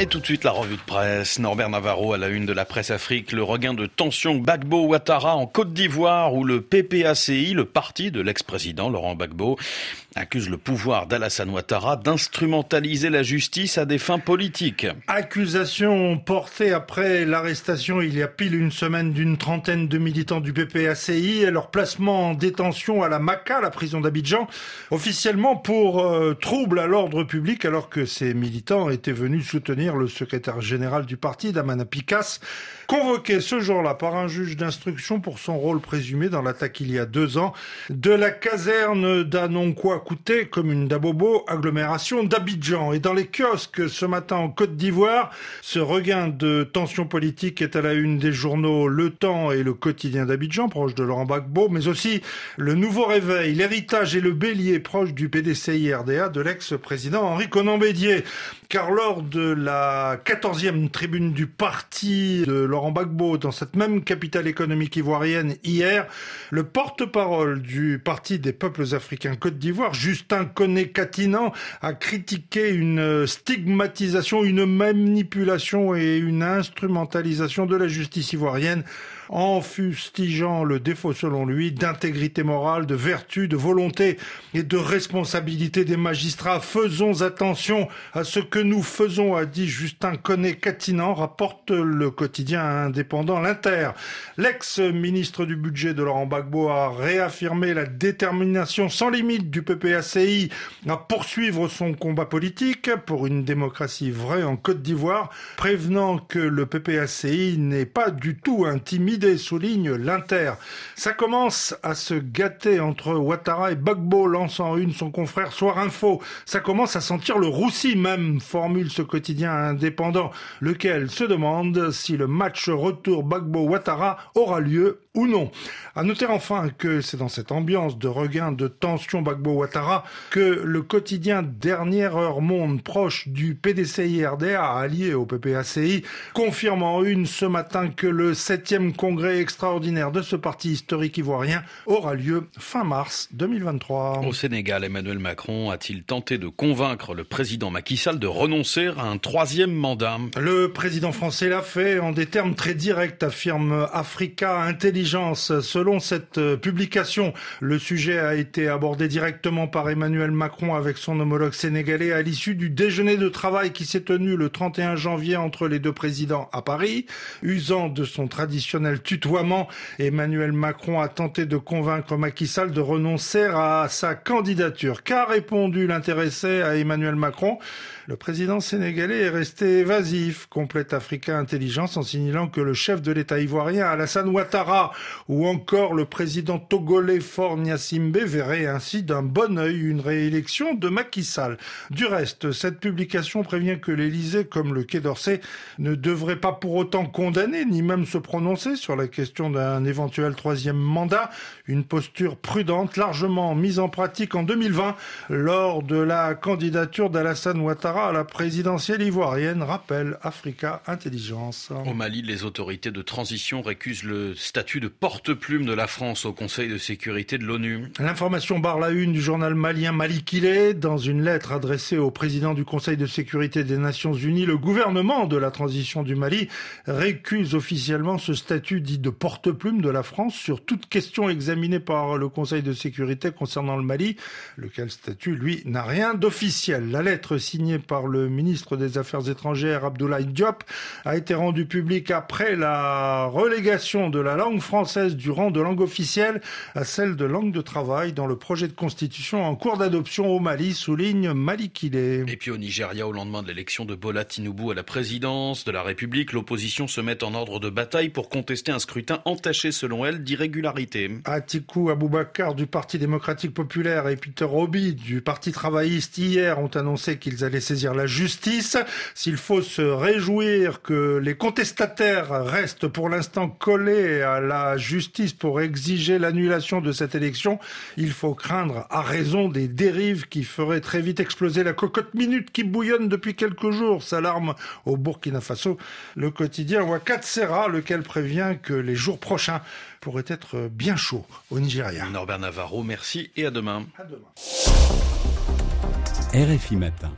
Et tout de suite la revue de presse. Norbert Navarro à la une de la presse Afrique. Le regain de tension Bagbo Ouattara en Côte d'Ivoire où le PPACI, le parti de l'ex-président Laurent Gbagbo, accuse le pouvoir d'Alassane Ouattara d'instrumentaliser la justice à des fins politiques. Accusation portée après l'arrestation il y a pile une semaine d'une trentaine de militants du PPACI et leur placement en détention à la MACA, la prison d'Abidjan, officiellement pour euh, trouble à l'ordre public alors que ces militants étaient venus soutenir le secrétaire général du parti, Damana Picasse, convoqué ce jour-là par un juge d'instruction pour son rôle présumé dans l'attaque il y a deux ans de la caserne d'Anonkwa-Kouté, commune d'Abobo, agglomération d'Abidjan. Et dans les kiosques ce matin en Côte d'Ivoire, ce regain de tension politique est à la une des journaux Le Temps et le quotidien d'Abidjan, proche de Laurent Gbagbo, mais aussi le nouveau réveil, l'héritage et le bélier proche du PDCI-RDA de l'ex-président Henri Conan Bédier. Car lors de la 14e tribune du parti de Laurent Gbagbo dans cette même capitale économique ivoirienne hier, le porte-parole du Parti des peuples africains Côte d'Ivoire, Justin Koné-Katinan, a critiqué une stigmatisation, une manipulation et une instrumentalisation de la justice ivoirienne en fustigeant le défaut, selon lui, d'intégrité morale, de vertu, de volonté et de responsabilité des magistrats. Faisons attention à ce que nous faisons, a dit Justin Connet-Catinan, rapporte le quotidien indépendant L'Inter. L'ex-ministre du budget de Laurent Gbagbo a réaffirmé la détermination sans limite du PPACI à poursuivre son combat politique pour une démocratie vraie en Côte d'Ivoire, prévenant que le PPACI n'est pas du tout intimidé souligne l'Inter. Ça commence à se gâter entre Ouattara et Bagbo, lançant une son confrère Soir Info. Ça commence à sentir le roussi même, formule ce quotidien indépendant, lequel se demande si le match retour Bagbo-Ouattara aura lieu ou non. À noter enfin que c'est dans cette ambiance de regain de tension Bagbo-Ouattara que le quotidien Dernière Heure Monde, proche du PDCI-RDA, allié au PPACI, confirme en une ce matin que le septième congrès extraordinaire de ce parti historique ivoirien aura lieu fin mars 2023. Au Sénégal, Emmanuel Macron a-t-il tenté de convaincre le président Macky Sall de renoncer à un troisième mandat? Le président français l'a fait en des termes très directs, affirme Africa Intelligence. Selon cette euh, publication, le sujet a été abordé directement par Emmanuel Macron avec son homologue sénégalais à l'issue du déjeuner de travail qui s'est tenu le 31 janvier entre les deux présidents à Paris. Usant de son traditionnel tutoiement, Emmanuel Macron a tenté de convaincre Macky Sall de renoncer à sa candidature. Qu'a répondu l'intéressé à Emmanuel Macron? Le président sénégalais est resté évasif, complète Africa Intelligence en signalant que le chef de l'État ivoirien Alassane Ouattara ou encore le président togolais Faure verraient ainsi d'un bon œil une réélection de Macky Sall. Du reste, cette publication prévient que l'Élysée, comme le Quai d'Orsay, ne devrait pas pour autant condamner ni même se prononcer sur la question d'un éventuel troisième mandat, une posture prudente largement mise en pratique en 2020 lors de la candidature d'Alassane Ouattara à la présidentielle ivoirienne, rappelle Africa Intelligence. Au Mali, les autorités de transition récusent le statut de porte-plume de la France au Conseil de sécurité de l'ONU. L'information barre la une du journal malien Malikile. Dans une lettre adressée au président du Conseil de sécurité des Nations Unies, le gouvernement de la transition du Mali récuse officiellement ce statut dit de porte-plume de la France sur toute question examinée par le Conseil de sécurité concernant le Mali, lequel statut, lui, n'a rien d'officiel. La lettre signée par le ministre des Affaires étrangères Abdoulaye Diop a été rendue publique après la relégation de la langue française du rang de langue officielle à celle de langue de travail dans le projet de constitution en cours d'adoption au Mali, souligne Malikile. Et puis au Nigeria, au lendemain de l'élection de Bola Tinubu à la présidence de la République, l'opposition se met en ordre de bataille pour contester un scrutin entaché, selon elle, d'irrégularité. Atiku Abubakar du Parti démocratique populaire et Peter Obi du Parti travailliste hier ont annoncé qu'ils allaient saisir la justice. S'il faut se réjouir que les contestataires restent pour l'instant collés à la justice pour exiger l'annulation de cette élection, il faut craindre à raison des dérives qui feraient très vite exploser la cocotte minute qui bouillonne depuis quelques jours, s'alarme au Burkina Faso le quotidien Wakatsera, lequel prévient que les jours prochains pourraient être bien chauds au Nigeria. Norbert Navarro, merci et à demain. À demain. RFI Matin.